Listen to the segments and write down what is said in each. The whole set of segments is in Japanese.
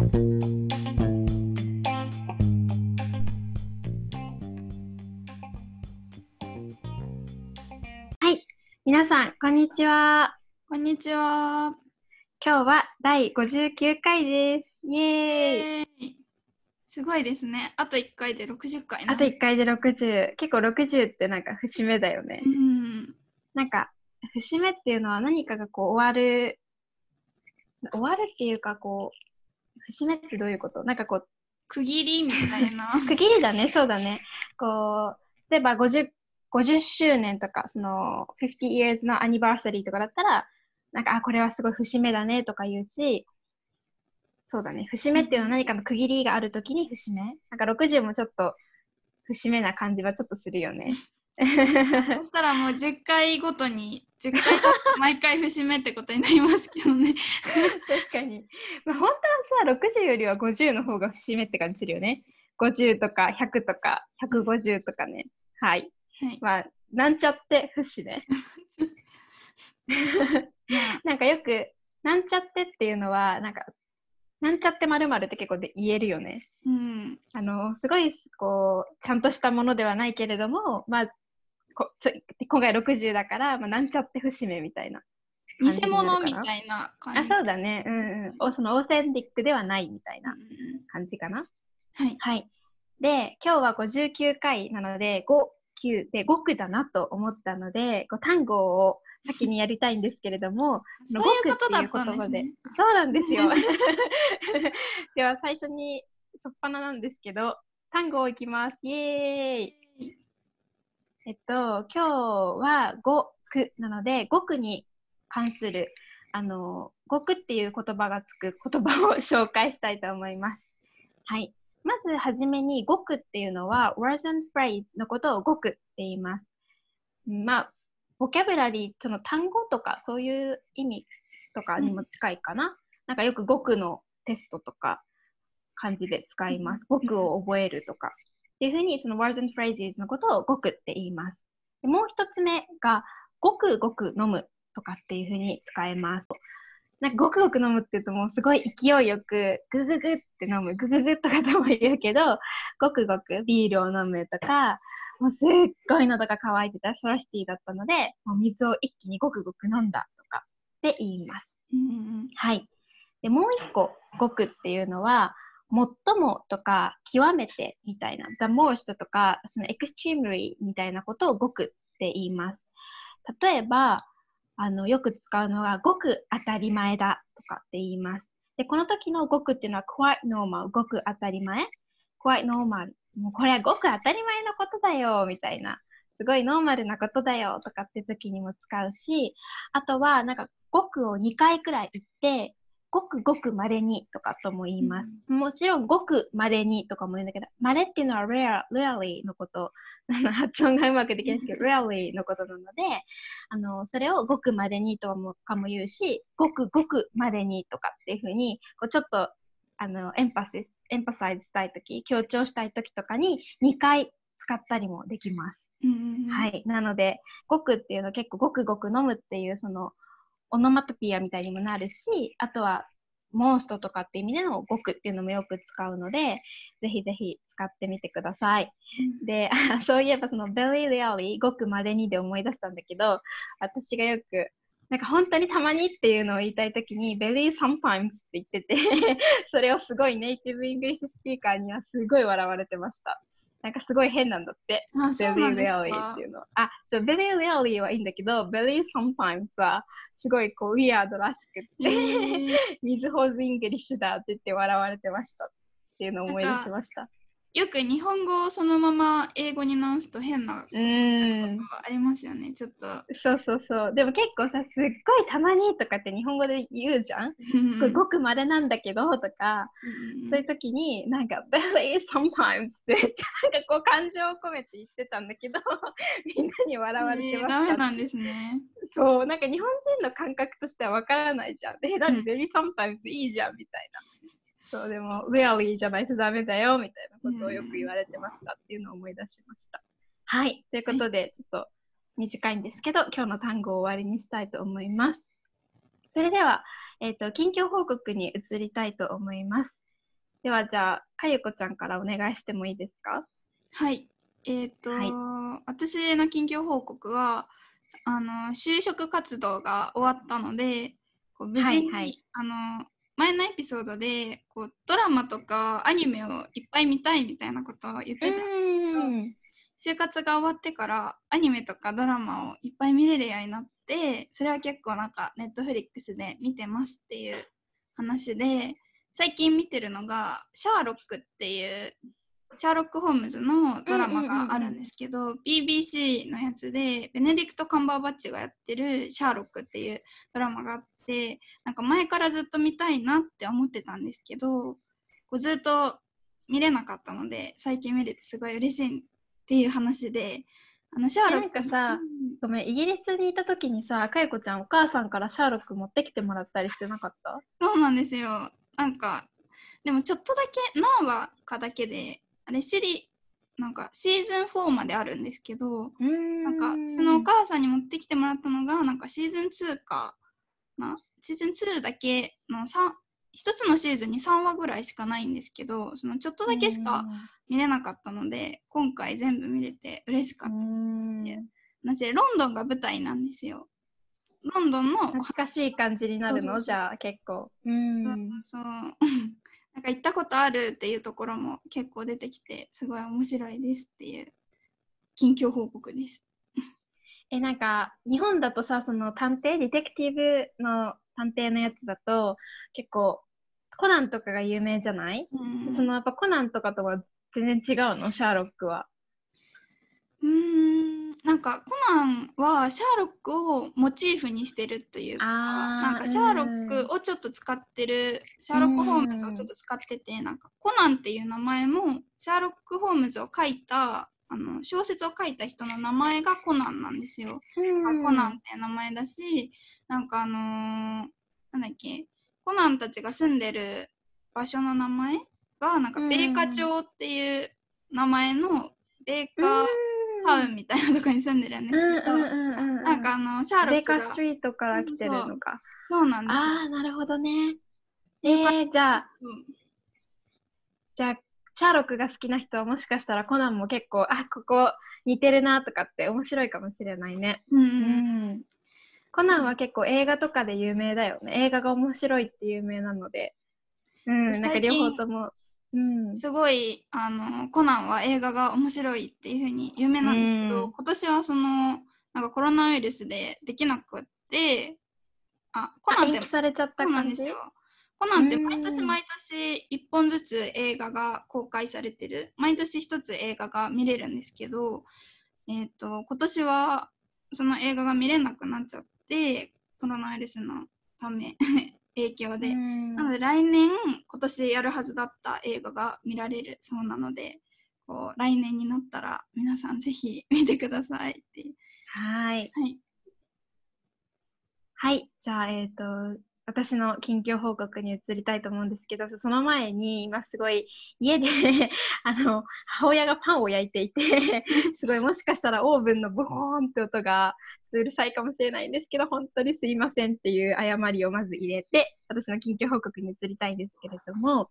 はい、皆さん、こんにちは。こんにちは。今日は第59回です。イエーイ。えーすごいですね。あと1回で60回なあと1回で60。結構60ってなんか節目だよねう。ん。なんか、節目っていうのは何かがこう終わる、終わるっていうかこう、節目ってどういうこと？なんかこう、区切りみたいな。区切りだね、そうだね。こう、例えば50、50周年とか、その50 years のアニバーサリーとかだったら、なんか、あ、これはすごい節目だねとか言うし、そうだね、節目っていうのは何かの区切りがあるときに節目なんか60もちょっと節目な感じはちょっとするよね。そしたらもう10回ごとに10回毎回節目ってことになりますけどね。確かに。まあ、本当はさ、60よりは50の方が節目って感じするよね。50とか100とか150とかね。はい。はい。まあ、なんちゃって節目。なんかよく、なんちゃってっていうのは、なんか、なんちゃってまるって結構で言えるよね。うん。あの、すごい、こう、ちゃんとしたものではないけれども、まあ、こつ今回60だから、まあ、なんちゃって節目みたいな偽。物みたいな感じ。あ、そうだね。うんうん。おそのオーセンティックではないみたいなうん感じかな。はい。はい。で、今日は59回なので、5、9で5句だなと思ったので、こう単語を先にやりたいんですけれども、そういうことだったんですね。そうなんですよ。では最初に初っ端なんですけど、単語をいきます。イエーイ。えっと、今日は5句なので、5句に関する、あの、5句っていう言葉がつく言葉を紹介したいと思います。はい。まずはじめに語句っていうのは words and phrase のことを語句って言います。まあ、ボキャブラリー、その単語とかそういう意味とかにも近いかな。なんかよく語句のテストとか感じで使います。語句を覚えるとか。っていうふうにその words and phrases のことを語句って言います。でもう一つ目がごくごく飲むとかっていうふうに使えます。なんかごくごく飲むって言うともうすごい勢いよくグググって飲むグググとかとも言うけどごくごくビールを飲むとかもうすっごい喉が渇いてたソラシティだったのでもう水を一気にごくごく飲んだとかって言います。うんうんはい。でもう一個ごくっていうのは最もとか極めてみたいな the most とかその extremely みたいなことをごくって言います。例えばあのよく使うのがごく当たり前だとかって言います。で、この時のごくっていうのは quite normal ごく当たり前 quite normal もうこれはごく当たり前のことだよみたいなすごいノーマルなことだよとかって時にも使うしあとはなんかごくを2回くらい言ってごくごく稀にとかとも言います。もちろんごく稀にとかも言うんだけど、稀っていうのは rare, rarely のこと、発音がうまくできないんですけど、rarely のことなので、あのそれをごく稀にともかも言うし、ごくごく稀にとかっていうふうに、こうちょっとあのエンパシス、エンパサイズしたいとき、強調したいときとかに2回使ったりもできます。うんうんはい。なので、ごくっていうのは結構ごくごく飲むっていうそのオノマトピアみたいにもなるし、あとはモンストとかって意味でのごくっていうのもよく使うので、ぜひぜひ使ってみてください。で、あ そういえばその very rarely ごくまれにで思い出したんだけど、私がよくなんか本当にたまにっていうのを言いたいときに very sometimes って言ってて それをすごい native English speaker にはすごい笑われてました。なんかすごい変なんだって。あ、そうな very んです rarely かっていうの。あ、そう、very rarely はいいんだけど、very sometimes はすごいこう、 weird らしくって、えー Mizuho's English だって言って笑われてましたっていうのを思い出しました。よく日本語をそのまま英語に直すと変なうーん。ありますよね。ちょっと。そうそうそう。でも結構さ、すっごいたまにとかって日本語で言うじゃん、これごく稀なんだけどとか、そういう時になんか very sometimes ってなんかこう感情を込めて言ってたんだけど みんなに笑われてまダした。メなんですね。そう、なんか日本人の感覚としてはわからないじゃん。え、だって very sometimes いいじゃんみたいな。そう、でも really じゃないとダメだよみたいなことをよく言われてましたっていうのを思い出しました。はい、ということで、ちょっと短いんですけど、今日の単語を終わりにしたいと思います。それでは、えっ、と、近況報告に移りたいと思います。ではじゃあ、かゆこちゃんからお願いしてもいいですか？はい。えっ、と、はい私の近況報告は、あの就職活動が終わったので、こう無事に、はいはいあの前のエピソードでこうドラマとかアニメをいっぱい見たいみたいなことを言ってた。ん。就活が終わってからアニメとかドラマをいっぱい見れるようになってそれは結構なんかネットフリックスで見てますっていう話で最近見てるのが「シャーロック」っていうシャーロック・ホームズのドラマがあるんですけど、BBC のやつでベネディクト・カンバーバッチがやってる「シャーロック」っていうドラマがあってなんか前からずっと見たいなって思ってたんですけどこうずっと見れなかったので最近見れてすごい嬉しいっていう話であのシャーロックなんかさうん。ごめん、イギリスにいた時にさ、かゆこちゃん、お母さんからシャーロック持ってきてもらったりしてなかった？そうなんですよ。なんかでもちょっとだけ何話かだけであれシリなんかシーズン4まであるんですけどうん。なんかそのお母さんに持ってきてもらったのがなんかシーズン2かな？シーズン2だけの3一つのシーズンに3話ぐらいしかないんですけどそのちょっとだけしか見れなかったので今回全部見れて嬉しかったうんです。なぜロンドンが舞台なんですよ。ロンドンの懐かしい感じになるの？じゃあ結構。うん。そう なんか行ったことあるっていうところも結構出てきてすごい面白いですっていう近況報告です。え、なんか、日本だとさ、その探偵、ディテクティブの探偵のやつだと、結構、コナンとかが有名じゃない、うん。そのやっぱコナンとかとは全然違うの、シャーロックは。うーん。なんかコナンはシャーロックをモチーフにしてるというかなんかシャーロックをちょっと使ってるシャーロック・ホームズをちょっと使っててなんかコナンっていう名前もシャーロック・ホームズを書いたあの小説を書いた人の名前がコナンなんですよ。うんコナンって名前だしなんかあのーなんだっけ？コナンたちが住んでる場所の名前がなんかうんベーカ町っていう名前のベーカタウンみたいなとこに住んでるんですけど、なんかあのシャーロベックがーカーストリートから来てるのか。そうなんですよ。ああ、なるほどね。えベーじゃあ、うんじゃあ、シャーロックが好きな人はもしかしたらコナンも結構、あ、ここ似てるなとかって面白いかもしれないね。うんううんん。コナンは結構映画とかで有名だよね。映画が面白いって有名なので。うん、なんか両方とも。うん。すごいあのコナンは映画が面白いっていうふうに有名なんですけど、うん今年はそのなんかコロナウイルスでできなくってあコナンってあ延期されちゃった感じ？そうなんですよ。コナンってうん。毎年毎年1本ずつ映画が公開されてる。毎年1つ映画が見れるんですけど、えー、と今年はその映画が見れなくなっちゃってコロナウイルスのため 影響で、うん。なので来年今年やるはずだった映画が見られるそうなのでこう来年になったら皆さんぜひ見てくださいってはい。はい。はい。じゃあ、えっ、と、私の近況報告に移りたいと思うんですけど、その前に、今すごい家で あの、母親がパンを焼いていて、すごいもしかしたらオーブンのボーンって音がちょっとうるさいかもしれないんですけど、本当にすいませんっていう誤りをまず入れて、私の近況報告に移りたいんですけれども、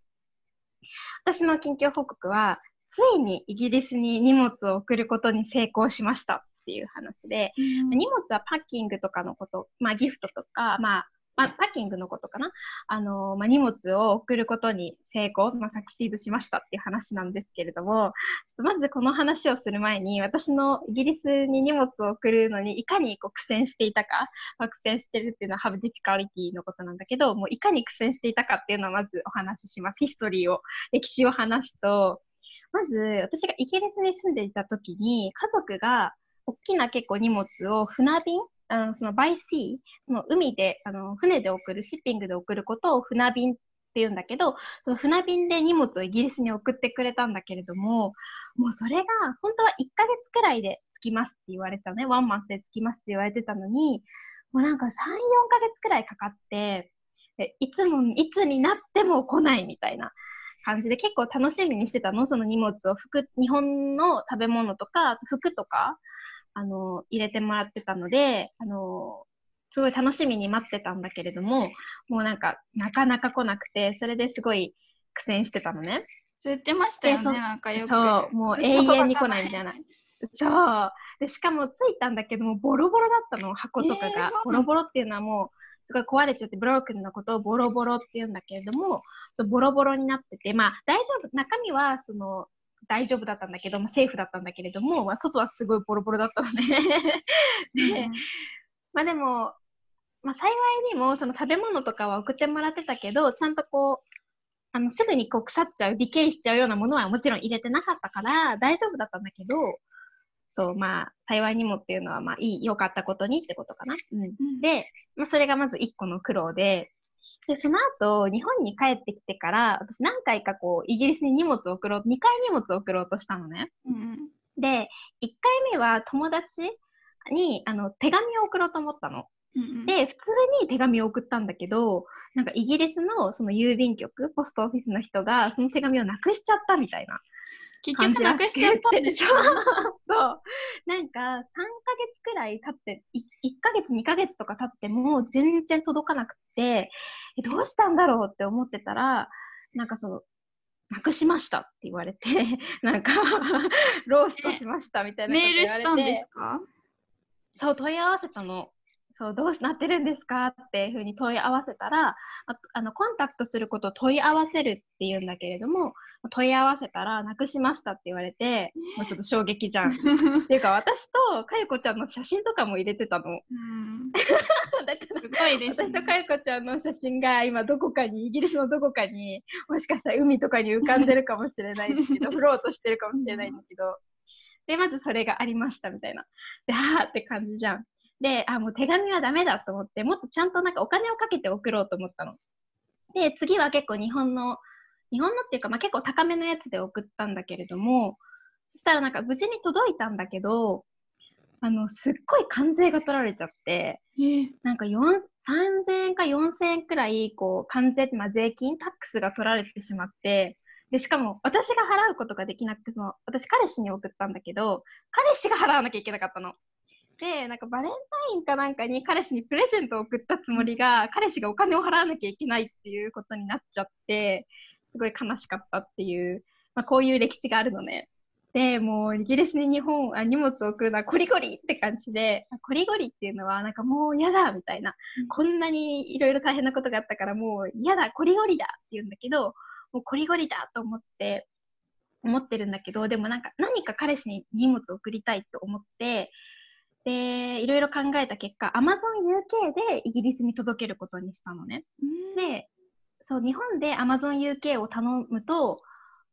私の近況報告は、ついにイギリスに荷物を送ることに成功しましたっていう話で、荷物はパッキングとかのこと、まあ、ギフトとか、まあ、まあ、パッキングのことかな。あのまあ、荷物を送ることに成功、まあ、サクシードしましたっていう話なんですけれども、まずこの話をする前に、私のイギリスに荷物を送るのにいかにこう苦戦していたか、まあ、苦戦してるっていうのは have difficulty のことなんだけど、もういかに苦戦していたかっていうのをまずお話しします。 history を、歴史を話すと、まず私がイギリスに住んでいた時に、家族が大きな結構荷物を船便あのその by sea、その海で、あの船で送る、 shipping で送ることを船便って言うんだけど、その船便で荷物をイギリスに送ってくれたんだけれども、もうそれが本当は1ヶ月くらいで着きますって言われたね、ワンマンスで着きますって言われてたのに、もうなんか3、4ヶ月くらいかかって、でいつも、いつになっても来ないみたいな感じで結構楽しみにしてたの、その荷物を服、日本の食べ物とか、服とか、あの、入れてもらってたので、あの、すごい楽しみに待ってたんだけれども、もうなんか、なかなか来なくて、それですごい苦戦してたのね。そう言ってましたよね、なんかよく。そう、もう永遠に来ないみたいな。そう。で、しかも着いたんだけども、ボロボロだったの、箱とかえーボロボロっていうのはもう、すごい壊れちゃって、ブロークンのことをボロボロって言うんだけれども、そうボロボロになってて、まあ、大丈夫、中身は、その、大丈夫だったんだけども、セーフだったんだけれども、まあ、外はすごいボロボロだったのね。で、まあでも、まあ、幸いにもその食べ物とかは送ってもらってたけどちゃんとこうあのすぐにこう腐っちゃうディケイしちゃうようなものはもちろん入れてなかったから大丈夫だったんだけどそうまあ幸いにもっていうのはまあいい良かったことにってことかな。うん、うんで、まあ、それがまず1個の苦労ででその後日本に帰ってきてから私何回かこうイギリスに荷物を送ろう2回荷物を送ろうとしたのね。うんうんで1回目は友達にあの手紙を送ろうと思ったの。うんうんで、普通に手紙を送ったんだけど、なんかイギリスのその郵便局、ポストオフィスの人がその手紙をなくしちゃったみたいな結局なくしちゃったんですそうかそう。なんか3ヶ月くらい経って、い1ヶ月、2ヶ月とか経っても全然届かなくて、えどうしたんだろうって思ってたら、なんかそう、なくしましたって言われて、なんか、ローストしましたみたいなメー。ルしたんですか？そう問い合わせたの。そうどうなってるんですかっていうふうに問い合わせたらああのコンタクトすることを問い合わせるっていうんだけれども問い合わせたらなくしましたって言われてもうちょっと衝撃じゃん。っていうか私とかゆこちゃんの写真とかも入れてたの。うん。だからすごいです、私とかゆこちゃんの写真が今どこかにイギリスのどこかにもしかしたら海とかに浮かんでるかもしれないんですけど フロートしてるかもしれないんだけど。でまずそれがありましたみたいな。であーって感じじゃんであもう手紙はダメだと思ってもっとちゃんとなんかお金をかけて送ろうと思ったので次は結構日本の日本のっていうか、まあ、結構高めのやつで送ったんだけれどもそしたらなんか無事に届いたんだけどあのすっごい関税が取られちゃってえーなんか4 3000円か4000円くらいこう関税って、まあ、税金タックスが取られてしまってでしかも私が払うことができなくてその私彼氏に送ったんだけど彼氏が払わなきゃいけなかったの。でなんかバレンタインかなんかに彼氏にプレゼントを送ったつもりが彼氏がお金を払わなきゃいけないっていうことになっちゃってすごい悲しかったっていう、まあ、こういう歴史があるのね。でもうイギリスに日本あ荷物を送るのはコリゴリって感じでコリゴリっていうのはなんかもう嫌だみたいな、うんこんなにいろいろ大変なことがあったからもう嫌だコリゴリだって言うんだけどもうコリゴリだと思って思ってるんだけどでもなんか何か彼氏に荷物を送りたいと思ってでいろいろ考えた結果 AmazonUK でイギリスに届けることにしたのね。うん。でそう日本で AmazonUK を頼むと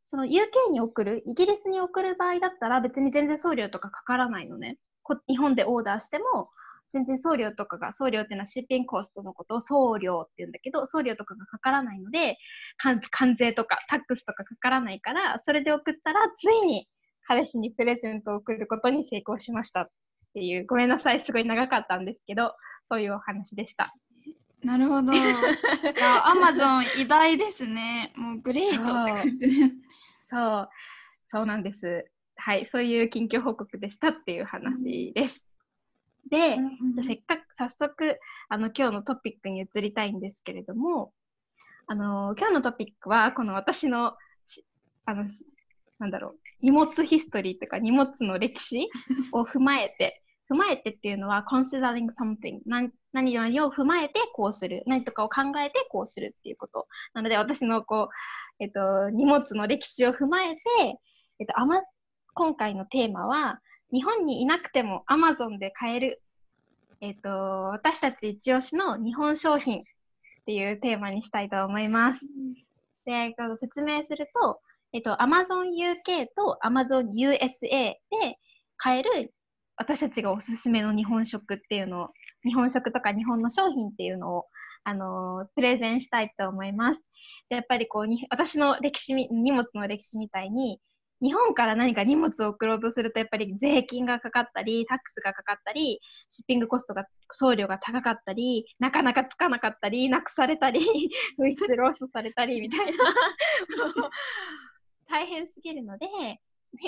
その UK に送るイギリスに送る場合だったら別に全然送料とかかからないのね。こ日本でオーダーしても全然送料とかが送料っていうのはシッピングコストのことを送料って言うんだけど送料とかがかからないので関関税とかタックスとかかからないからそれで送ったらついに彼氏にプレゼントを送ることに成功しましたっていうごめんなさいすごい長かったんですけどそういうお話でした。なるほど。アマゾン偉大ですね。もうグレートって感じで。そう、そうなんです。はい、そういう近況報告でしたっていう話です。で、せっかく早速あの今日のトピックに移りたいんですけれども、あの今日のトピックはこの私のしあのしなんだろう荷物ヒストリーとか荷物の歴史を踏まえて踏まえてっていうのは considering something 何何々を踏まえてこうする何とかを考えてこうするっていうことなので私のこう、えっと、荷物の歴史を踏まえて、えっと、アマ今回のテーマは日本にいなくても Amazon で買える、えっと、私たち一押しの日本商品っていうテーマにしたいと思います。で、この説明すると、えっと、Amazon UK と Amazon USA で買える私たちがおすすめの日本食っていうのを、日本食とか日本の商品っていうのを、あのプレゼンしたいと思います。でやっぱりこうに、私の歴史、荷物の歴史みたいに、日本から何か荷物を送ろうとすると、やっぱり税金がかかったり、タックスがかかったり、シッピングコストが、送料が高かったり、なかなかつかなかったり、なくされたり、ウイスローストされたりみたいな、大変すぎるので、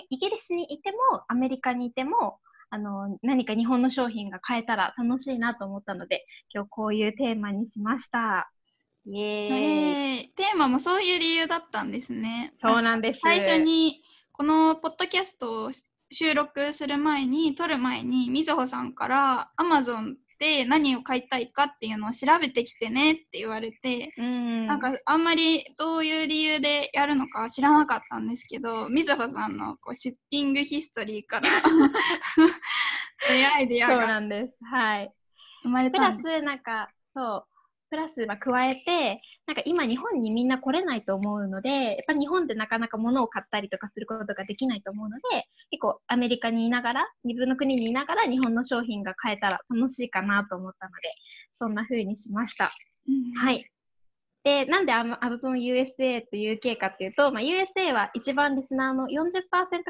イギリスにいても、アメリカにいても、あの何か日本の商品が買えたら楽しいなと思ったので、今日こういうテーマにしました。イエーイ。えーテーマもそういう理由だったんですね。そうなんです。最初にこのポッドキャストを収録する前に撮る前にみずほさんから Amazon で何を買いたいかっていうのを調べてきてねって言われて、うん、なんかあんまりどういう理由でやるのか知らなかったんですけどみずほさんのこうシッピングヒストリーから そういうアイディアそうがなんです。はい。生まれプラたんです。ス、なんか、そう、プラス、まあ、加えて、なんか今日本にみんな来れないと思うので、やっぱ日本でなかなか物を買ったりとかすることができないと思うので、結構アメリカにいながら、自分の国にいながら日本の商品が買えたら楽しいかなと思ったので、そんな風にしました。うんはい。で、なんで Amazon USA と UK かっていうと、まあ、USA は一番リスナーの40%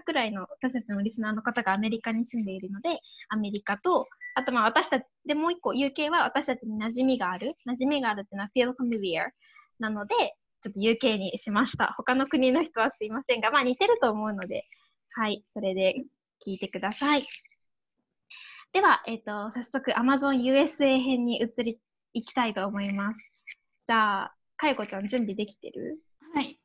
くらいの私たちのリスナーの方がアメリカに住んでいるので、アメリカと、あとまあ私たち、でもう一個 UK は私たちに馴染みがある。馴染みがあるっていうのは feel familiar なので、ちょっと UK にしました。他の国の人はすいませんが、まあ似てると思うので、はい、それで聞いてください。では、えっ、と、早速 Amazon USA 編に移り、いきたいと思います。じゃあ、かよこちゃん準備できてる？はい。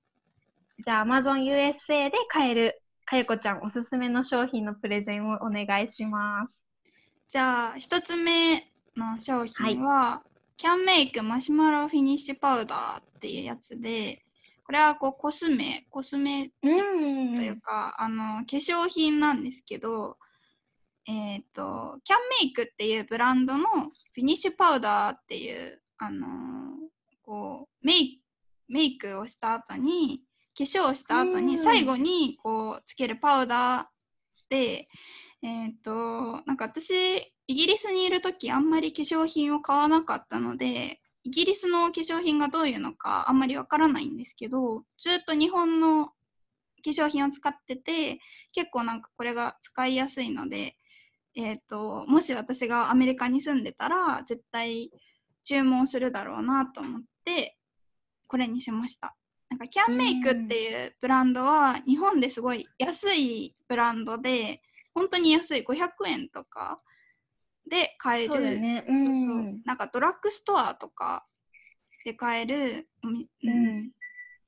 じゃあ Amazon USA で買えるかよこちゃんおすすめの商品のプレゼンをお願いします。じゃあ一つ目の商品は、キャンメイクマシュマロフィニッシュパウダーっていうやつでこれはこうコスメコスメうとんいうか、あの化粧品なんですけどえっ、とキャンメイクっていうブランドのフィニッシュパウダーっていうあのーこうメイメイクをした後に化粧をした後うん。に最後にこうつけるパウダーでえっ、となんか私イギリスにいる時あんまり化粧品を買わなかったのでイギリスの化粧品がどういうのかあんまりわからないんですけどずっと日本の化粧品を使ってて結構なんかこれが使いやすいので、えー、ともし私がアメリカに住んでたら絶対注文するだろうなと思ってこれにしました。なんかキャンメイクっていうブランドは日本ですごい安いブランドで本当に安い。500円とかで買える。ね。うんう。なんかドラッグストアとかで買える、ううん。ん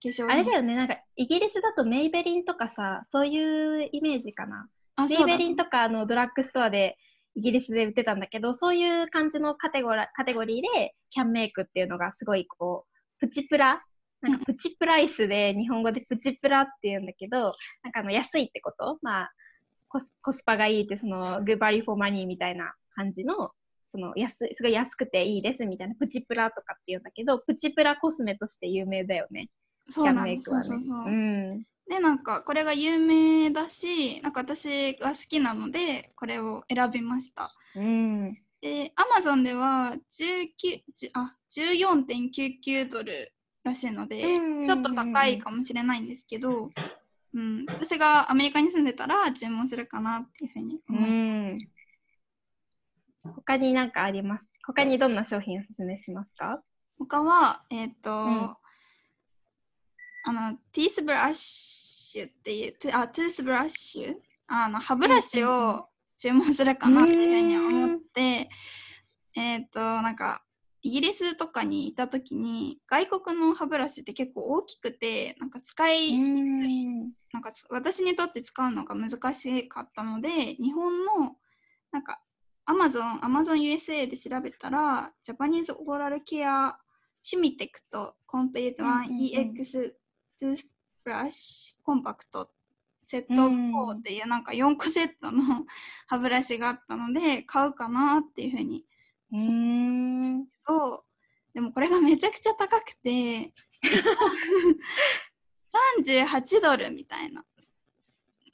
化粧品。あれだよね、なんかイギリスだとメイベリンとかさ、そういうイメージかな。メイベリンとかあのドラッグストアでイギリスで売ってたんだけど、そういう感じのカテゴラカテゴリーでキャンメイクっていうのがすごいこう、プチプラなんかプチプライスで日本語でプチプラって言うんだけど、なんかあの安いってこと？まあコスコスパがいいってその good value for money みたいな感じのその安いすごい安くていいですみたいなプチプラとかって言うんだけどプチプラコスメとして有名だよね。そうなんです。キャンメイクはね。そうそうそう。うんでなんかこれが有名だしなんか私が好きなのでこれを選びました。うん。で Amazon では19じあ14.99ドルらしいのでうんちょっと高いかもしれないんですけど、うん、私がアメリカに住んでたら注文するかなっていうふうにう思います。ん。他になんかあります？他にどんな商品をおすすめしますか？他は、えっ、と、んあのティースブラッシュっていうあトゥースブラッシュ？あの歯ブラシを注文するかなっていうふうに思って、えー、っとなんかイギリスとかにいた時に外国の歯ブラシって結構大きくてなんか使いなんか私にとって使うのが難しかったので日本のなんか Amazon、AmazonUSA で調べたらジャパニーズオーラルケアシュミテクトコンペイーワン EX トスブラシコンパクトセットうん4っていうなんか4個セットの 歯ブラシがあったので買うかなっていうふうに。うん。とでもこれがめちゃくちゃ高くて38ドルみたいな。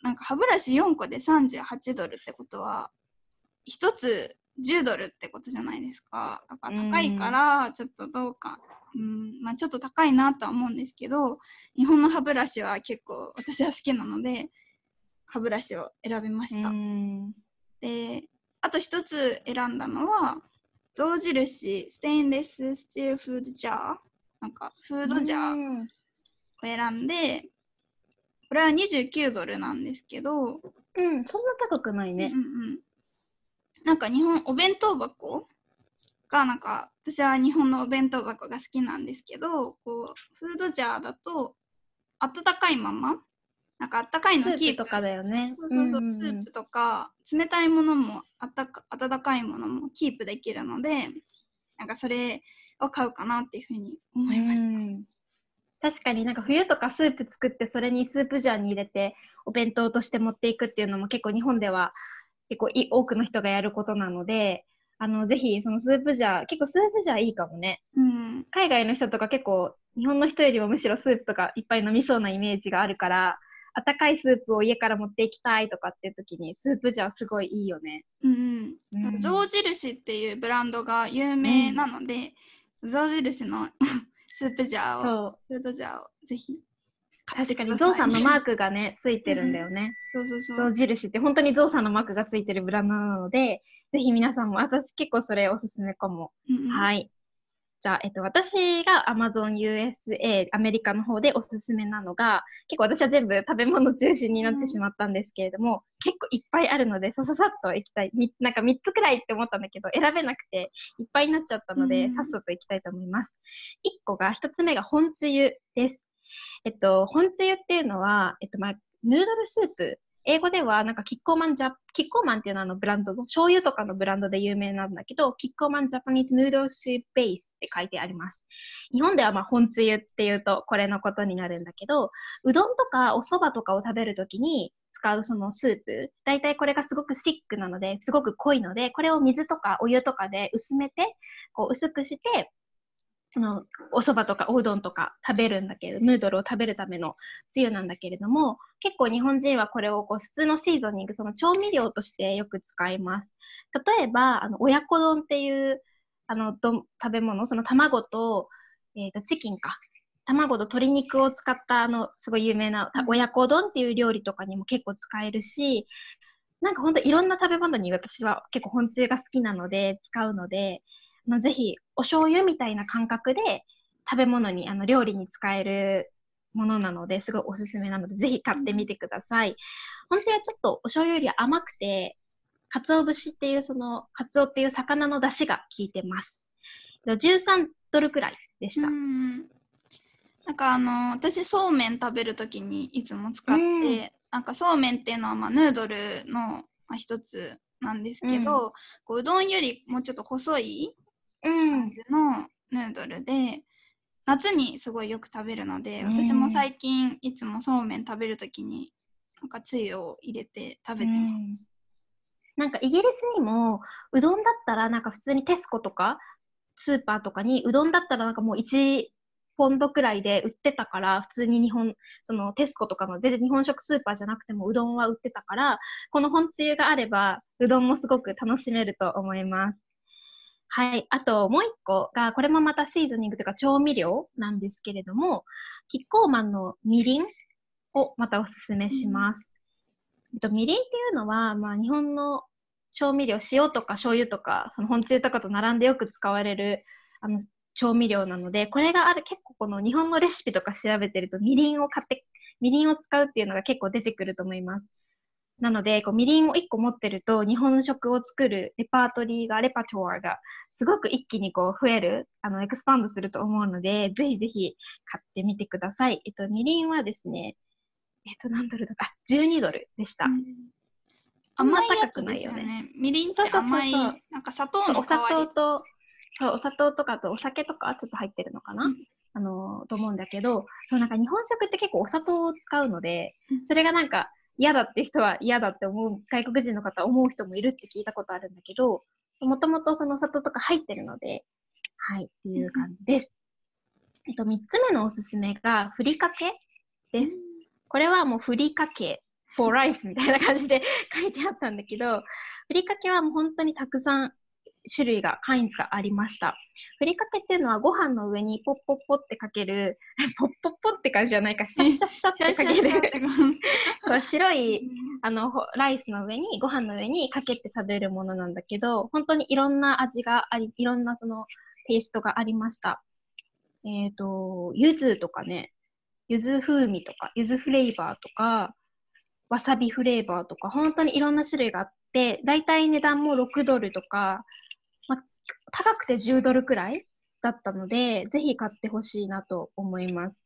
なんか歯ブラシ4個で38ドルってことは1つ10ドルってことじゃないですか。だから高いからちょっとどうか、うんまあ、ちょっと高いなとは思うんですけど日本の歯ブラシは結構私は好きなので歯ブラシを選びました、うん。であと一つ選んだのは象印ステインレススチールフードジャー。なんかフードジャーを選んでこれは29ドルなんですけど、うんそんな高くないね。うんうん、なんか日本お弁当箱がなんか私は日本のお弁当箱が好きなんですけどこうフードジャーだと温かいままなんか温かいのキープとかだよね。そうそうそう、うんうん、スープとか冷たいものもあったか温かいものもキープできるのでなんかそれを買うかなっていうふうに思いました。確かになんか冬とかスープ作ってそれにスープジャーに入れてお弁当として持っていくっていうのも結構日本では結構多くの人がやることなのであのぜひそのスープジャー結構スープジャーいいかもね、うん、海外の人とか結構日本の人よりもむしろスープとかいっぱい飲みそうなイメージがあるから温かいスープを家から持っていきたいとかっていう時にスープジャーすごいいいよね。うん、うん、象印っていうブランドが有名なので、うん、象印の スープジャーをフードジャーをぜひ確かにゾウさんのマークがねついてるんだよね。そうそうそう。象印って本当にゾウさんのマークがついてるブランドなので、ぜひ皆さんも私結構それおすすめかも。うんうん、はい。じゃあ、えっと、私が Amazon USA アメリカの方でおすすめなのが、結構私は全部食べ物中心になってしまったんですけれども、うん、結構いっぱいあるので、さささっといきたい。なんか3つくらいって思ったんだけど、選べなくていっぱいになっちゃったので、うん、さっさといきたいと思います。1個が、1つ目が本つゆです。えっと、本つゆっていうのは、えっと、まあ、ヌードルスープ英語ではなんかキッコーマンジャキッコーマンっていうのはあのブランドの醤油とかのブランドで有名なんだけどキッコーマンジャパニーズヌードルスープベースって書いてあります。日本ではまあ本つゆっていうとこれのことになるんだけどうどんとかお蕎麦とかを食べるときに使うそのスープ大体これがすごくシックなのですごく濃いのでこれを水とかお湯とかで薄めてこう薄くしてそのお蕎麦とかおうどんとか食べるんだけどヌードルを食べるためのつゆなんだけれども結構日本人はこれをこう普通のシーゾニングその調味料としてよく使います。例えばあの親子丼っていうあのど食べ物その卵と,、えー、とチキンか。卵と鶏肉を使ったあのすごい有名な親子丼っていう料理とかにも結構使えるしなんかほんといろんな食べ物に私は結構本つゆが好きなので使うのであのぜひお醤油みたいな感覚で食べ物にあの料理に使えるものなのですごいおすすめなのでぜひ買ってみてください。本当はちょっとお醤油より甘くて鰹節っていうその鰹っていう魚の出汁が効いてます。13ドルくらいでした。んなんかあの私そうめん食べるときにいつも使って、なんかそうめんっていうのはまあヌードルの、まあ、一つなんですけど、うん、こううどんよりもうちょっと細い感じのヌードルで、夏にすごいよく食べるので、私も最近いつもそうめん食べるときになんかつゆを入れて食べてます。なんかイギリスにもうどんだったらなんか普通にテスコとかスーパーとかにうどんだったらなんかもう1ポンドくらいで売ってたから普通に日本そのテスコとかの全然日本食スーパーじゃなくてもうどんは売ってたからこの本つゆがあればうどんもすごく楽しめると思います。はい。あと、もう一個が、これもまたシーズニングというか調味料なんですけれども、キッコーマンのみりんをまたおすすめします。うん、えっと、みりんっていうのは、まあ、日本の調味料、塩とか醤油とか、その本つゆとかと並んでよく使われる、あの、調味料なので、これがある、結構この日本のレシピとか調べてると、みりんを買って、みりんを使うっていうのが結構出てくると思います。なので、こうみりんを1個持ってると、日本食を作るレパートリーが、レパトアがすごく一気にこう増える、あの、エクスパンドすると思うので、ぜひぜひ買ってみてください。えっと、みりんはですね、えっと、何ドルだか、12ドルでした。甘いやつですよね。みりんって甘い、なんか砂糖のお砂糖と、そう、お砂糖とかとお酒とかちょっと入ってるのかな、うん、あの、と思うんだけど、そうなんか日本食って結構お砂糖を使うので、それがなんか嫌だって人は嫌だって思う、外国人の方は思う人もいるって聞いたことあるんだけど、もともとその砂糖とか入ってるので、はい、っていう感じです。えっと、3つ目のおすすめが、ふりかけです。これはもうふりかけ、for rice みたいな感じで書いてあったんだけど、ふりかけはもう本当にたくさん種類が、カインズがありました。ふりかけっていうのはご飯の上にポッポッポってかける、ポッポッポって感じじゃないか、シャッシャッシャッって かける、白いあのライスの上に、ご飯の上にかけて食べるものなんだけど、本当にいろんな味があり、いろんなそのテイストがありました。えっ、ー、と、柚子とかね、柚子風味とか、柚子フレーバーとか、わさびフレーバーとか、本当にいろんな種類があって、だいたい値段も6ドルとか、ま高くて10ドルくらいだったので、ぜひ買ってほしいなと思います。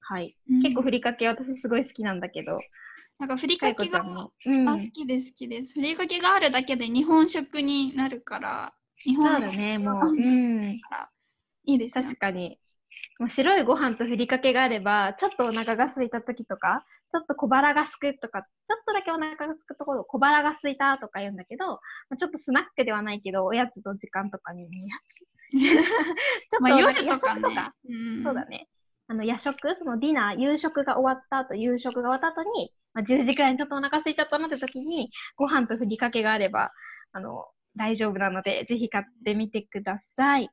はい。うん結構ふりかけ私すごい好きなんだけど、なんかふりかかけが。うん。あ好きです好きです。ふりかけがあるだけで日本食になるから、日そ本うだね、もう。ううん。いいですよね確かに。もう白いご飯とふりかけがあれば、ちょっとお腹が空いた時とか、ちょっと小腹がすくとか、ちょっとだけお腹がすくところ、小腹が空いたとか言うんだけど、まあちょっとスナックではないけど、おやつと時間とかに、おやつ ちょっとまあ夜夜とかね食とか、。うんそうだね。あの夜食、そのディナー、夕食が終わった後、夕食が終わった後に、まあ、10時くらいにちょっとお腹空いちゃったなって時に、ご飯とふりかけがあれば、あの、大丈夫なので、ぜひ買ってみてください。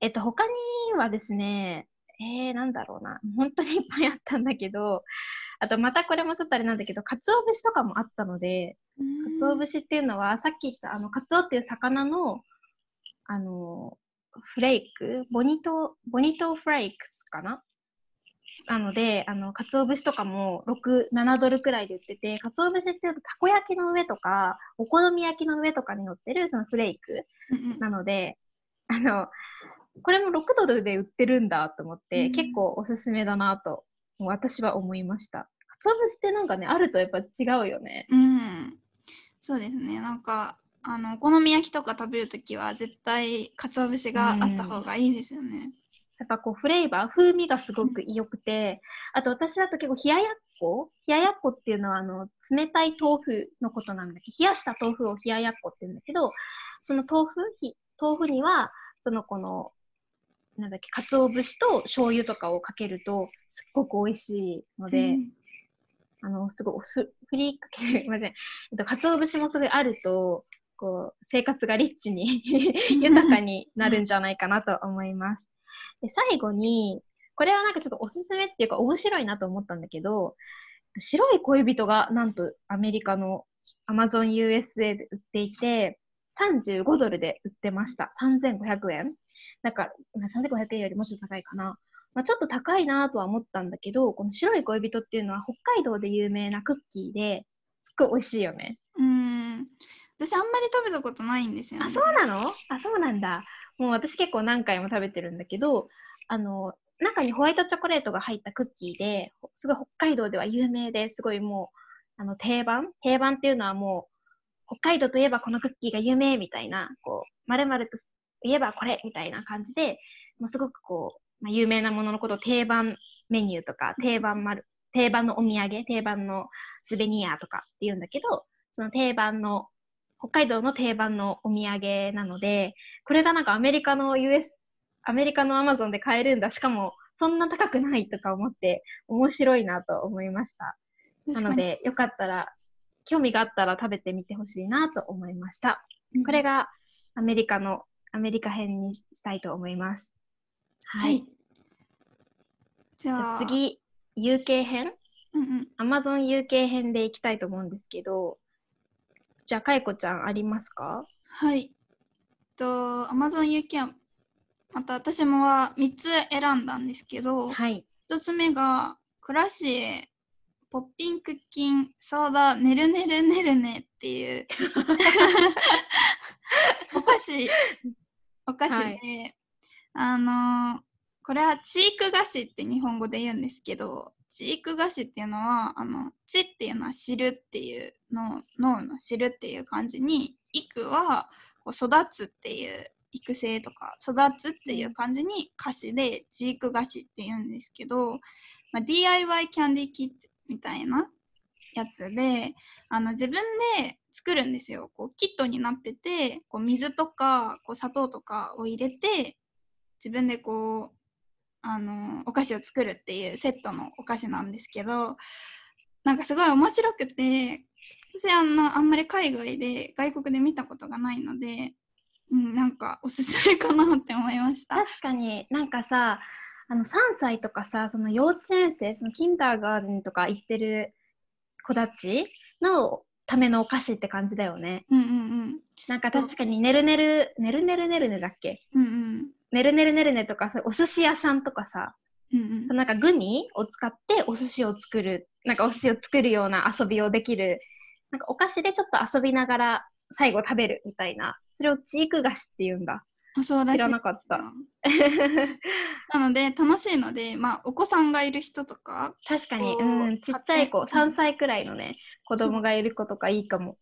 えっと、他にはですね、えー、なんだろうな。本当にいっぱいあったんだけど、あとまたこれもちょっとあれなんだけど、鰹節とかもあったので、うん鰹節っていうのは、さっき言った、あの、鰹っていう魚の、あの、フレーク、ボニト、ボニトフレークスかな？なので、あの、鰹節とかも6、7ドルくらいで売ってて、鰹節っていうと、たこ焼きの上とか、お好み焼きの上とかに乗ってる、そのフレークうんうんなので、あの、これも6ドルで売ってるんだと思って、うん結構おすすめだなと、私は思いました。鰹節ってなんかね、あるとやっぱ違うよね。うん、そうですね。なんかあのお好み焼きとか食べるときは絶対鰹節があった方がいいですよね。やっぱこうフレーバー、風味がすごく良くて、あと私だと結構冷ややっこ？冷ややっこっていうのはあの冷たい豆腐のことなんだけ？ど、冷やした豆腐を冷ややっこって言うんだけど、その豆腐、ひ豆腐には、そのこの、なんだっけ、鰹節と醤油とかをかけるとすっごく美味しいので、うんあの、すごいふ、ふりかけ、すいません。えっと、鰹節もすごいあると、こう、生活がリッチに 豊かになるんじゃないかなと思います。で、最後に、これはなんかちょっとおすすめっていうか面白いなと思ったんだけど、白い恋人がなんとアメリカの Amazon USA で売っていて、35ドルで売ってました。3500円。だから、まあ3500円よりもうちょっと高いかな。まあ、ちょっと高いなとは思ったんだけど、この白い恋人っていうのは北海道で有名なクッキーで、すっごい美味しいよね。うん私あんまり食べたことないんですよね。あ、そうなの？あ、そうなんだ。もう私結構何回も食べてるんだけど、あの、中にホワイトチョコレートが入ったクッキーで、すごい北海道では有名ですごいもう、あの、定番？定番っていうのはもう、北海道といえばこのクッキーが有名みたいな、こう、まるといえばこれみたいな感じで、もうすごくこう、まあ、有名なもののことを定番メニューとか、定番丸、定番のお土産、定番のスベニアとかって言うんだけど、その定番の北海道の定番のお土産なので、これがなんかアメリカの US、アメリカのアマゾンで買えるんだ。しかも、そんな高くないとか思って、面白いなと思いました。なので、よかったら、興味があったら食べてみてほしいなと思いました。うんこれがアメリカの、アメリカ編にしたいと思います。は。はいい。じじゃゃああ次、UK 編？うんうん、Amazon UK 編でいきたいと思うんですけど、じゃあ、かいこちゃんありますか？はい。と Amazon UK はまた私もは3つ選んだんですけど、はい。1つ目がクラシエポッピンクッキンソーダねるねるねるねっていう お菓子お菓子で、はい。あのこれはチーク菓子って日本語で言うんですけどチーク菓子っていうのはあのチっていうのは知るっていうの脳の知るっていう感じに育はこう育つっていう育成とか育つっていう感じに菓子でチーク菓子って言うんですけど、まあ、DIY キャンディーキットみたいなやつであの自分で作るんですよこうキットになっててこう水とかこう砂糖とかを入れて自分でこうあのお菓子を作るっていうセットのお菓子なんですけどなんかすごい面白くて私あのあんまり海外で外国で見たことがないので、うん、なんかおすすめかなって思いました。確かになんかさ、あの3歳とかさ、その幼稚園生、そのキンダーガーデンとか行ってる子たちのためのお菓子って感じだよね。うんうんなんか確かにねるねる、ねるねるねるねだっけ。うんうん。ねるねるねるねとかさ、お寿司屋さんとかさ、うんうん。なんかグミを使ってお寿司を作る、なんかお寿司を作るような遊びをできる、なんかお菓子でちょっと遊びながら最後食べるみたいな、それをチーク菓子って言うんだ。あそうらしい知らなかった。なので楽しいので、まあ、お子さんがいる人とか確かに、こううん、ちっちゃい子、買って。3歳くらいのね、子供がいる子とかいいかも。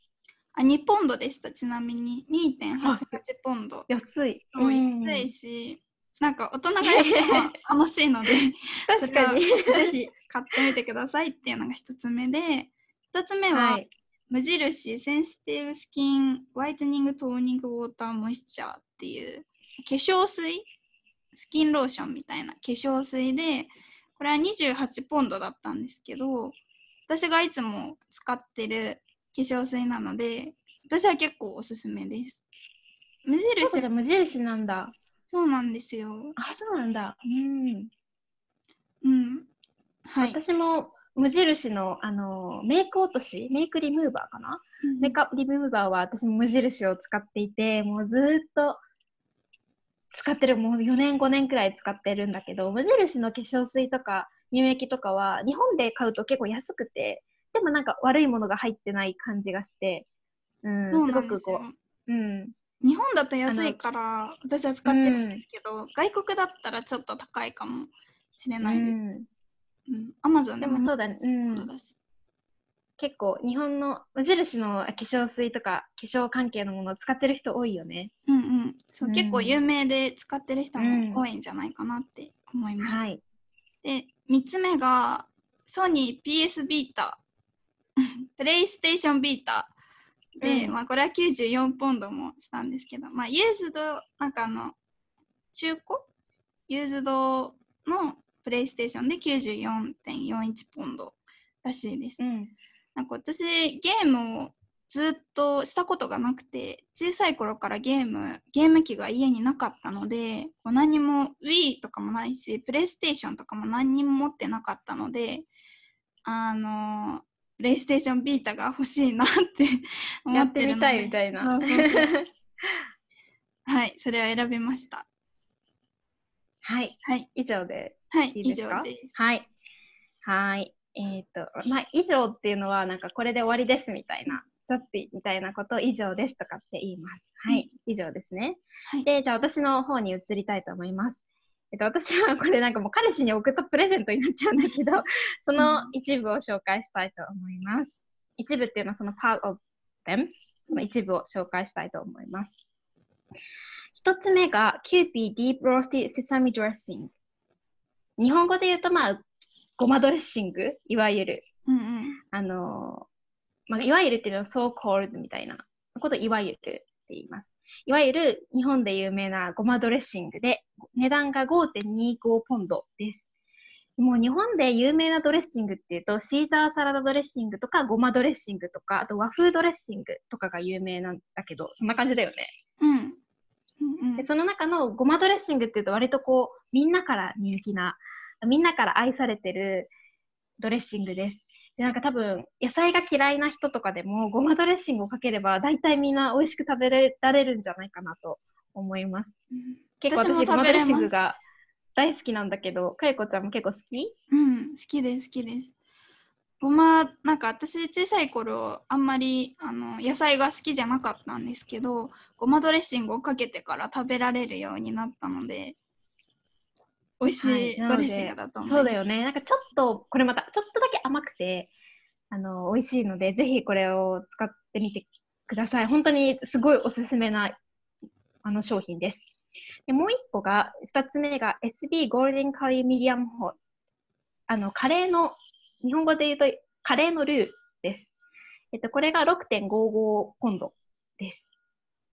あ2ポンドでしたちなみに2.88ポンド安い。安いし、なんか大人がやっても楽しいので 確かに。ぜひ買ってみてくださいっていうのが一つ目で二つ目は、はい。無印センシティブスキンホワイトニングトーニングウォーターモイスチャーっていう化粧水？スキンローションみたいな化粧水でこれは28ポンドだったんですけど私がいつも使ってる化粧水なので私は結構おすすめです無そう印無印なんだ。そうなんですよあ、そうなんだ。うん。うんはい私も無印のあのメイク落とし、メイクリムーバーかな、メイクアップリムーバーは私も無印を使っていて、もうずーっと使ってる、もう4年、5年くらい使ってるんだけど、無印の化粧水とか乳液とかは日本で買うと結構安くて、でもなんか悪いものが入ってない感じがして、うん、そうすごくこう、うん、日本だと安いから私は使ってるんですけど、外国だったらちょっと高いかもしれないです。うんうん、アマゾンででももそうだね、うん2だし。結構日本の無印の化粧水とか化粧関係のものを使ってる人多いよね。うんうん。そう、うん結構有名で使ってる人うんも多いんじゃないかなって思います。はい。で、3つ目がソニー PS ビータ。プレイステーションビータ。で、うんまあこれは94ポンドもしたんですけど、まあユーズド、なんかあの、中古？ユーズドのプレイステーションで94.41ポンドらしいです。うん。なんか私ゲームをずっとしたことがなくて小さい頃からゲームゲーム機が家になかったので何も Wii とかもないしプレイステーションとかも何にも持ってなかったのであのプレイステーションビータが欲しいなって 思やっるのでっててみたいみたいな。はいそれを選びましたはい。はい以上ではい以いいですか？上ですはい。はい。えっ、と、まあ、以上っていうのは、なんかこれで終わりですみたいな、ザッピみたいなことを以上ですとかって言います。はい。以上ですね。はいで、じゃあ私の方に移りたいと思います。えっと、私はこれなんかもう彼氏に送ったプレゼントになっちゃうんだけど、その一部を紹介したいと思います。一部っていうのはその part of them、その一部を紹介したいと思います。一つ目がキューピー Deep Roasted Sesame Dressing。日本語で言うとまあ、ごまドレッシング、いわゆる。うんうんあのまあ、いわゆるっていうのは so called みたいなことをいわゆるって言います。いわゆる日本で有名なごまドレッシングで値段が5.25ポンドです。もう日本で有名なドレッシングっていうとシーザーサラダドレッシングとかごまドレッシングとかあと和風ドレッシングとかが有名なんだけどそんな感じだよね。うんうんうんでその中のごまドレッシングっていうと割とこうみんなから人気なみんなから愛されてるドレッシングです。でなんか多分野菜が嫌いな人とかでもごまドレッシングをかければ大体みんな美味しく食べられるんじゃないかなと思います。うん結構私ごまドレッシングが大好きなんだけど、かよこちゃんも結構好き？うん、好きです好きです。ごまなんか私小さい頃あんまりあの野菜が好きじゃなかったんですけどごまドレッシングをかけてから食べられるようになったので美味しいはいドレッシングだと思います。そうだよね。なんかちょっと、これまたちょっとだけ甘くて、あの、美味しいので、ぜひこれを使ってみてください。本当にすごいおすすめなあの商品です。でもう一個が、二つ目が SB ゴールデンカリーミディアムホあの、カレーの、日本語で言うと、カレーのルーです。えっと、これが6.55ポンドです。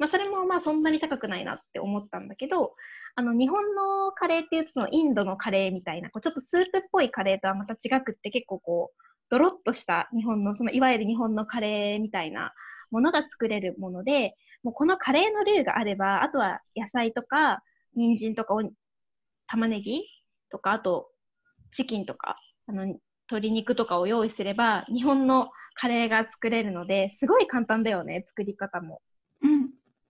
まあ、それもまあそんなに高くないなって思ったんだけど、あの、日本のカレーっていうと、そのインドのカレーみたいな、こうちょっとスープっぽいカレーとはまた違くって、結構こう、ドロッとした日本の、そのいわゆる日本のカレーみたいなものが作れるもので、もうこのカレーのルーがあれば、あとは野菜とか、人参とかお、玉ねぎとか、あと、チキンとか、あの、鶏肉とかを用意すれば、日本のカレーが作れるので、すごい簡単だよね、作り方も。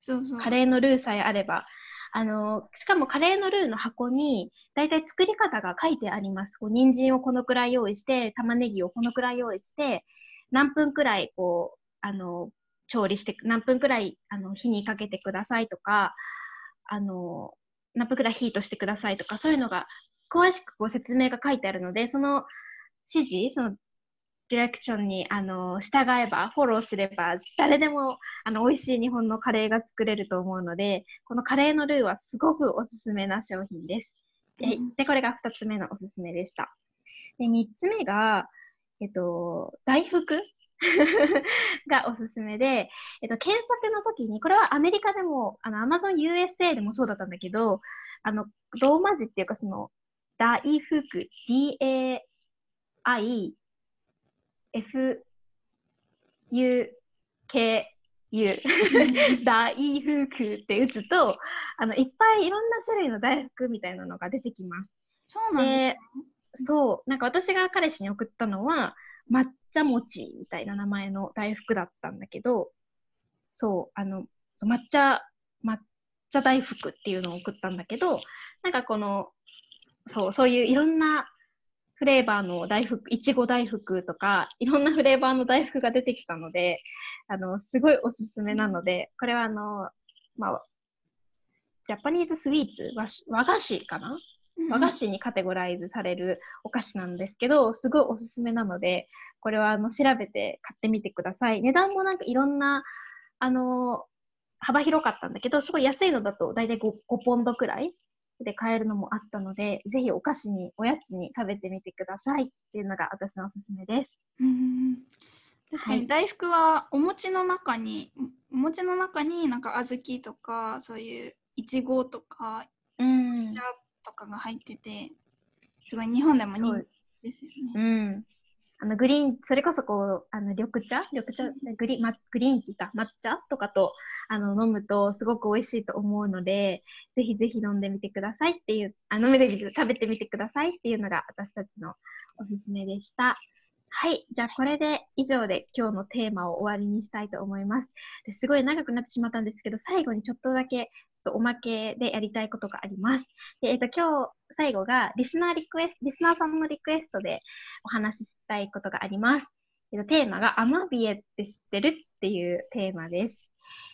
そうそう。カレーのルーさえあれば。あの、しかもカレーのルーの箱に、だいたい作り方が書いてあります。こう、人参をこのくらい用意して、玉ねぎをこのくらい用意して、何分くらい、こう、あの、調理して何分くらいあの火にかけてくださいとかあの何分くらいヒートしてくださいとかそういうのが詳しくこう説明が書いてあるのでその指示そのディレクションにあの従えばフォローすれば誰でもあの美味しい日本のカレーが作れると思うのでこのカレーのルーはすごくおすすめな商品です。ででこれが2つ目のおすすめでした。で3つ目が、えっと、大福？がおすすめで、えっと、検索の時に、これはアメリカでも、あの、Amazon USA でもそうだったんだけど、あの、ローマ字っていうか、その、大福、D-A-I、F、U、K、U 大福って打つとあのいっぱいいろんな種類の大福みたいなのが出てきます。そうなんでそう。なんか私が彼氏に送ったのは抹茶餅みたいな名前の大福だったんだけどそうあの抹茶抹茶大福っていうのを送ったんだけどなんかこのそうそういういろんなフレーバーの大福、いちご大福とか、いろんなフレーバーの大福が出てきたので、あの、すごいおすすめなので、これはあの、まあ、ジャパニーズスイーツ和菓子かな？和菓子にカテゴライズされるお菓子なんですけど、すごいおすすめなので、これはあの調べて買ってみてください。値段もなんかいろんな、あの、幅広かったんだけど、すごい安いのだと大体 5, 5ポンドくらいで買えるのもあったので、ぜひお菓子に、おやつに食べてみてください。っていうのが私のおすすめです。うん。確かに大福はお餅の中に、はい、お餅の中になんか小豆とかそういういちごとかうん。茶とかが入っててすごい日本でも人気ですよね。うん。あのグリーン、それこそこう、あの緑茶？緑茶？グリ,、ま、グリーンって言った抹茶？とかとあの飲むとすごく美味しいと思うので、ぜひぜひ飲んでみてくださいっていう、あ飲めてみて食べてみてくださいっていうのが私たちのおすすめでした。はい。じゃあ、これで以上で今日のテーマを終わりにしたいと思います。ですごい長くなってしまったんですけど、最後にちょっとだけ、ちょっとおまけでやりたいことがあります。で、えっ、と、今日、最後が、リスナーリクエスト、リスナーさんのリクエストでお話ししたいことがあります。えっ、と、テーマが、アマビエって知ってる？っていうテーマです。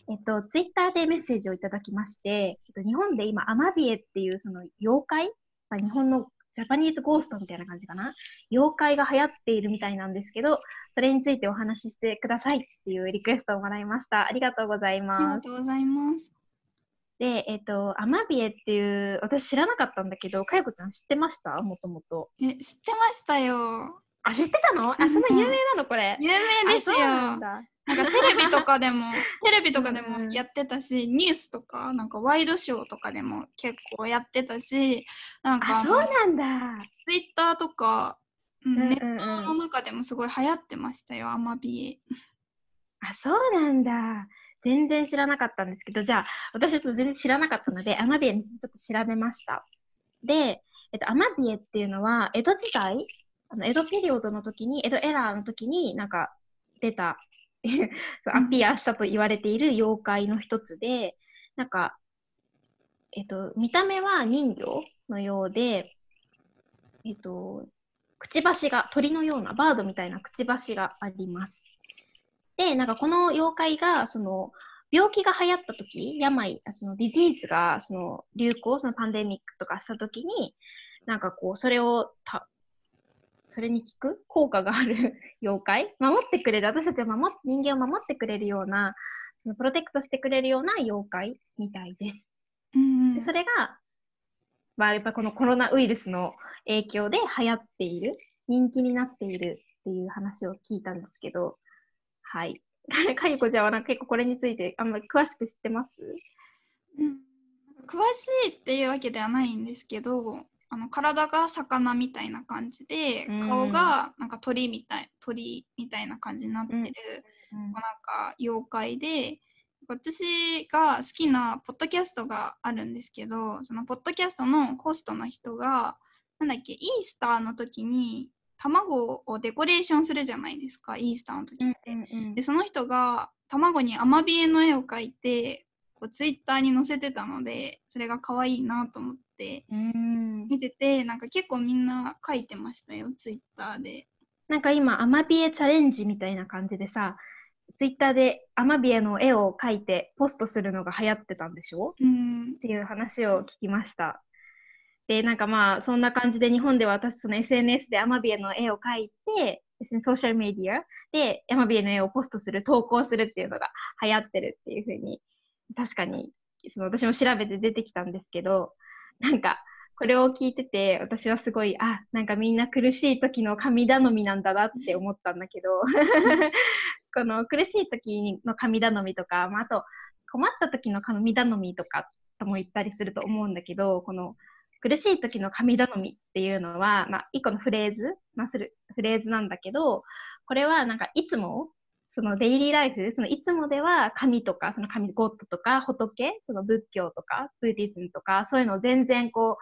えっと、ツイッターでメッセージをいただきまして、えっと、日本で今、アマビエっていうその妖怪、まあ、日本のジャパニーズゴーストみたいな感じかな。妖怪が流行っているみたいなんですけど、それについてお話ししてくださいっていうリクエストをもらいました。ありがとうございます。ありがとうございます。で、えっ、ー、と、アマビエっていう、私知らなかったんだけど、かよこちゃん知ってました？もともと。え、知ってましたよ。あ、知ってたの？あ、そんな有名なのこれ。有名ですよ。なんかテレビとかでも テレビとかでもやってたし、ニュースとかなんかワイドショーとかでも結構やってたしなんかそうなんだ。ツイッターとか、うん、ネットの中でもすごい流行ってましたよアマビエ。あそうなんだ。全然知らなかったんですけどじゃあ私ちょっと全然知らなかったのでアマビエにちょっと調べました。で、えっと、アマビエっていうのは江戸時代あの江戸ピリオドの時に江戸エラーの時になんか出た アピアしたと言われている妖怪の一つで、なんか、えっと、見た目は人魚のようで、えっと、くちばしが、鳥のような、バードみたいなくちばしがあります。で、なんかこの妖怪が、その、病気が流行った時、病、そのディジーズが、その流行、そのパンデミックとかした時に、なんかこう、それをたそれに効く？効果がある 妖怪？守ってくれる？私たちを守っ人間を守ってくれるようなそのプロテクトしてくれるような妖怪？みたいです。うんでそれが、まあ、やっぱこのコロナウイルスの影響で流行っている人気になっているっていう話を聞いたんですけどはい。かゆこちゃんはなんか結構これについてあんまり詳しく知ってます、うん、詳しいっていうわけではないんですけどあの体が魚みたいな感じで、うん、顔がなんか鳥みたい鳥みたいな感じになってる、うん、なんか妖怪で私が好きなポッドキャストがあるんですけどそのポッドキャストのホストの人がなんだっけイースターの時に卵をデコレーションするじゃないですかイースターの時って。うんうんうん、でその人が卵にアマビエの絵を描いてこうツイッターに載せてたのでそれが可愛いなと思って見ててなんか結構みんな書いてましたよツイッターで。なんか今アマビエチャレンジみたいな感じでさツイッターでアマビエの絵を描いてポストするのが流行ってたんでしょ？うんっていう話を聞きました。で、なんかまあ、そんな感じで日本では私、その SNS でアマビエの絵を描いて、ソーシャルメディアでアマビエの絵をポストする、投稿するっていうのが流行ってるっていうふうに、確かに、その私も調べて出てきたんですけど、なんか、これを聞いてて、私はすごい、あ、なんかみんな苦しい時の神頼みなんだなって思ったんだけど、この苦しい時の神頼みとか、まあ、あと困った時の神頼みとかとも言ったりすると思うんだけど、この苦しい時の神頼みっていうのは、まあ、一個のフレーズ、まあ、するフレーズなんだけど、これはなんかいつも、そのデイリーライフ、そのいつもでは神とか、その神ゴッドとか仏、その仏教とか、ブーディズムとか、そういうのを全然こう、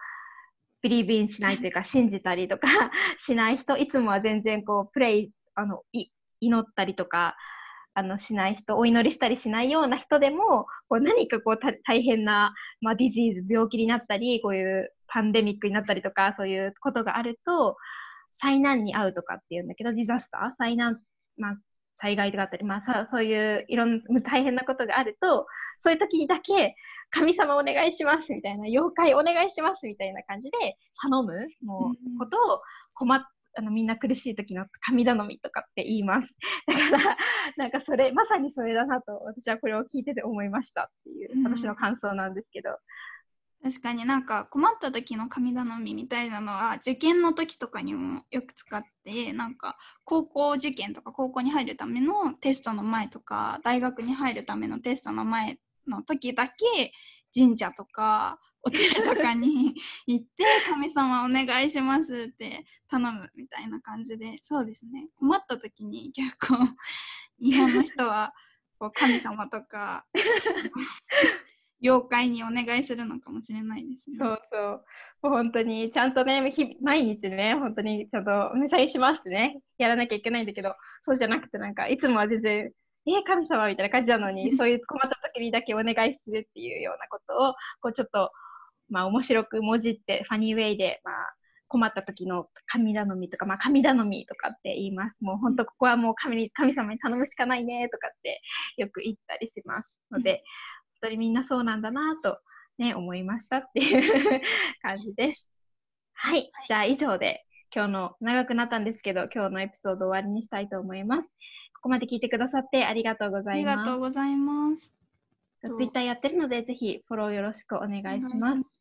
ビリービンしないというか、信じたりとか しない人、いつもは全然こう、プレイ、あの、い祈ったりとか、あのしない人、お祈りしたりしないような人でも、こう何かこう大変な、まあ、ディジーズ、病気になったり、こういうパンデミックになったりとか、そういうことがあると、災難に遭うとかっていうんだけど、ディザスター、災難、まあ、災害とかあったり、まあ、さそういういろんな大変なことがあると、そういう時にだけ、神様お願いしますみたいな、妖怪お願いしますみたいな感じで頼むもうことを困っあのみんな苦しい時の神頼みとかって言います。だから、なんかそれ、まさにそれだなと、私はこれを聞いてて思いましたっていう、私の感想なんですけど。確かになんか困った時の神頼みみたいなのは受験の時とかにもよく使ってなんか高校受験とか高校に入るためのテストの前とか大学に入るためのテストの前の時だけ神社とかお寺とかに 行って神様お願いしますって頼むみたいな感じでそうですね。困った時に結構日本の人はこう神様とか 妖怪にお願いするのかもしれないですね。そうそう。もう本当に、ちゃんとね、日毎日ね、本当にちゃんとお願いしますってね、やらなきゃいけないんだけど、そうじゃなくて、なんか、いつもは全然、えー、神様みたいな感じなのに、そういう困った時にだけお願いするっていうようなことを、こうちょっと、まあ面白くもじって、ファニーウェイで、まあ、困った時の神頼みとか、まあ神頼みとかって言います。もう本当ここはもう神神様に頼むしかないねとかってよく言ったりしますので、本当にみんなそうなんだなとね、思いましたっていう感じです。はい、じゃあ以上で今日の長くなったんですけど、今日のエピソード終わりにしたいと思います。ここまで聞いてくださってありがとうございます。ありがとうございます。ツイッターやってるので、ぜひフォローよろしくお願いします。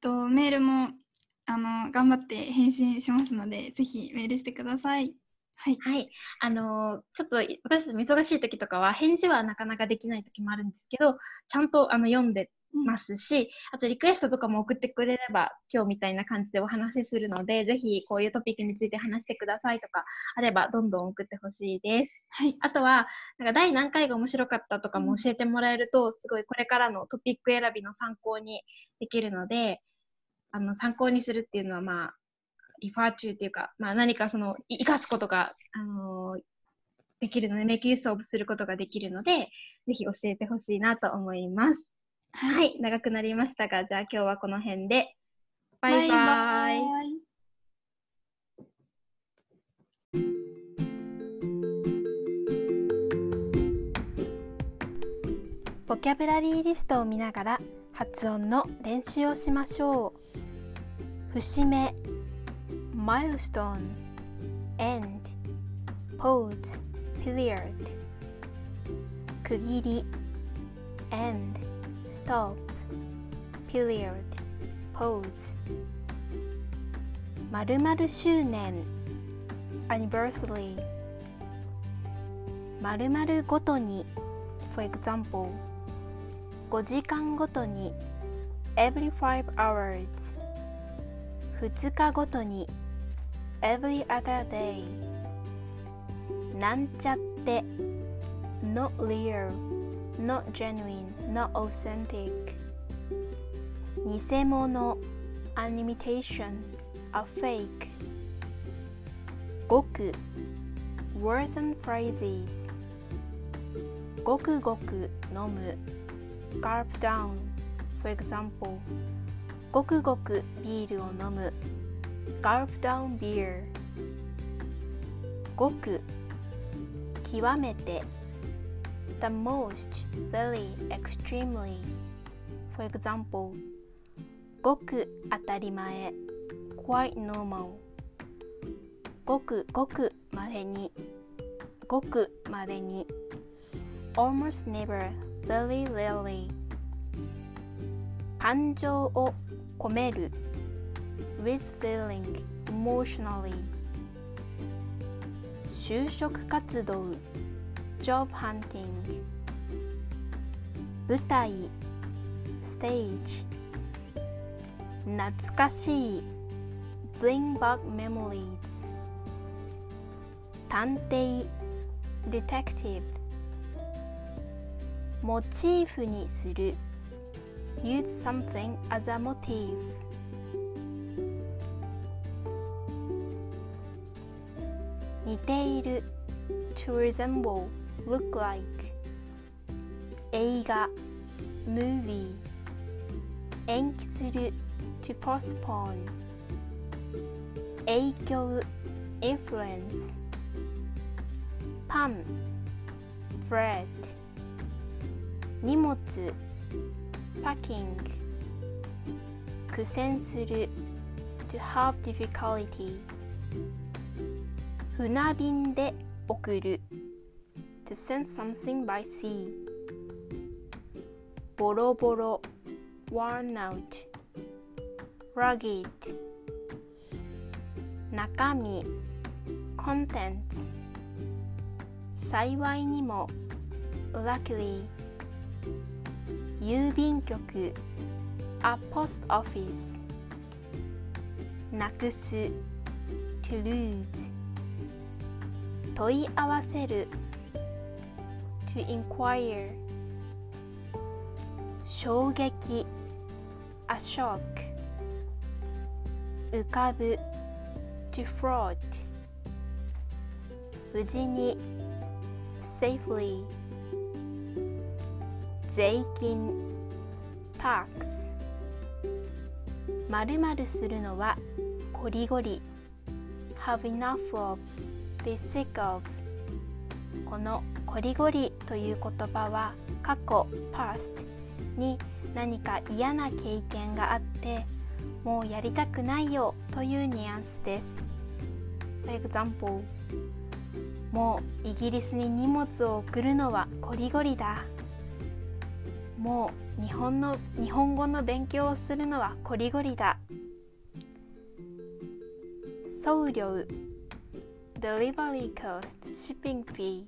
とメールもあの頑張って返信しますので、ぜひメールしてください。はい。はい。あのー、ちょっと私たちも忙しい時とかは返事はなかなかできない時もあるんですけど、ちゃんとあの読んでますし、あとリクエストとかも送ってくれれば今日みたいな感じでお話しするので、ぜひこういうトピックについて話してくださいとかあればどんどん送ってほしいです。はい。あとは、なんか第何回が面白かったとかも教えてもらえると、すごいこれからのトピック選びの参考にできるので、あの参考にするっていうのはまあ、リファー中っていうか、まあ、何かその生かすことが、あのー、できるので、メイクユースオブすることができるので、ぜひ教えてほしいなと思います。はい、はい、長くなりましたが、じゃあ今日はこの辺で、バイバイ。バイバイボキャブラリーリストを見ながら発音の練習をしましょう。節目 milestone end pose period 区切り end stop period pose 〇〇周年 anniversary 〇〇ごとに for example 5時間ごとに every 5 hours 2日ごとに every other day なんちゃって not real not genuine not authentic 偽物 an imitation a fake ごく words and phrases ごくごく飲む gulp down for example ごくごくビールを飲む gulp down beer ごく極めて the most very extremely for example ごく当たり前 quite normal ごくごくまれにごくまれに almost never very rarely 感情を込める with feeling emotionally 就職活動 job hunting 舞台 stage 懐かしい bring back memories 探偵 detective モチーフにする use something as a motive 似ている to resemble look like 映画 movie 延期する to postpone 影響 influence パン bread 荷物 packing 苦戦する to have difficulty 船便で送る to send something by sea ボロボロ worn out rugged 中身 contents 幸いにも luckily 郵便局 a post office なくす to lose 問い合わせる to inquire 衝撃 a shock 浮かぶ to float 無事に safely 税金 tax 〇〇するのはこりごり have enough of be sick of このこりごりという言葉は過去 past に何か嫌な経験があってもうやりたくないよというニュアンスです。For example もうイギリスに荷物を送るのはこりごりだ。もう日本の日本語の勉強をするのはこりごりだ。送料 Delivery cost shipping fee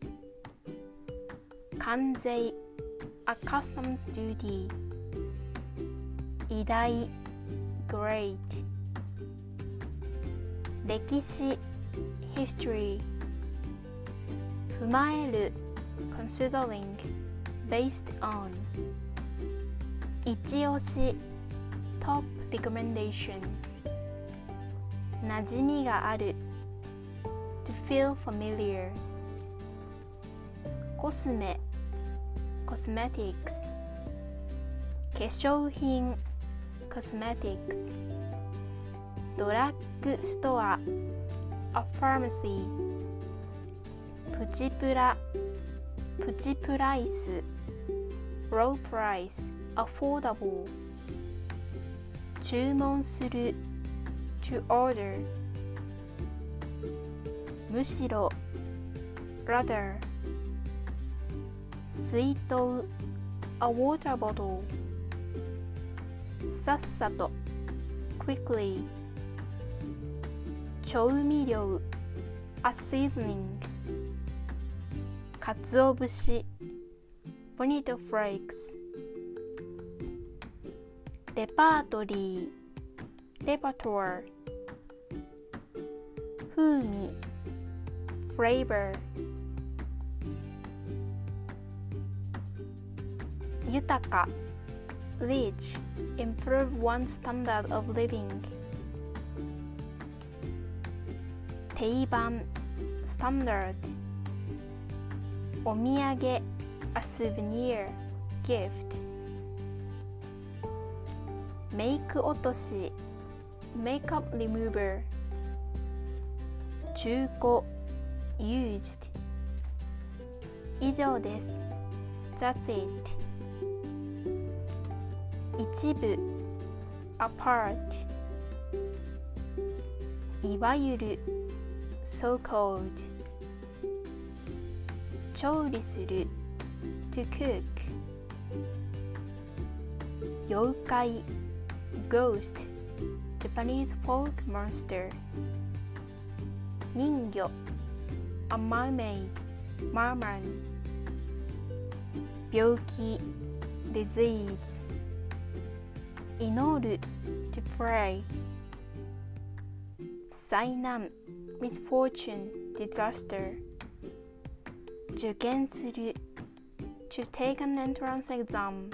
関税 A customs duty 偉大 Great 歴史 History 踏まえる Considering Based on 一押し Top recommendation 馴染みがある To feel familiar コスメ Cosmetics 化粧品 Cosmetics ドラッグストア A pharmacy プチプラプチプライス Low price Affordable 注文する To order むしろ Rather 水筒 A water bottle さっさと Quickly 調味料 A seasoning かつお節 Bonito flakes レパートリー Repertoire 風味 Flavor 豊か Rich Improve one's standard of living 定番 Standard お土産 A souvenir Gift メイク落とし Makeup remover 中古 Used 以上です That's it 一部 apart いわゆる so called 調理する to cook 妖怪 ghost Japanese folk monster 人魚 a mermaid merman 病気 disease 祈る to pray 災難 misfortune disaster 受験する to take an entrance exam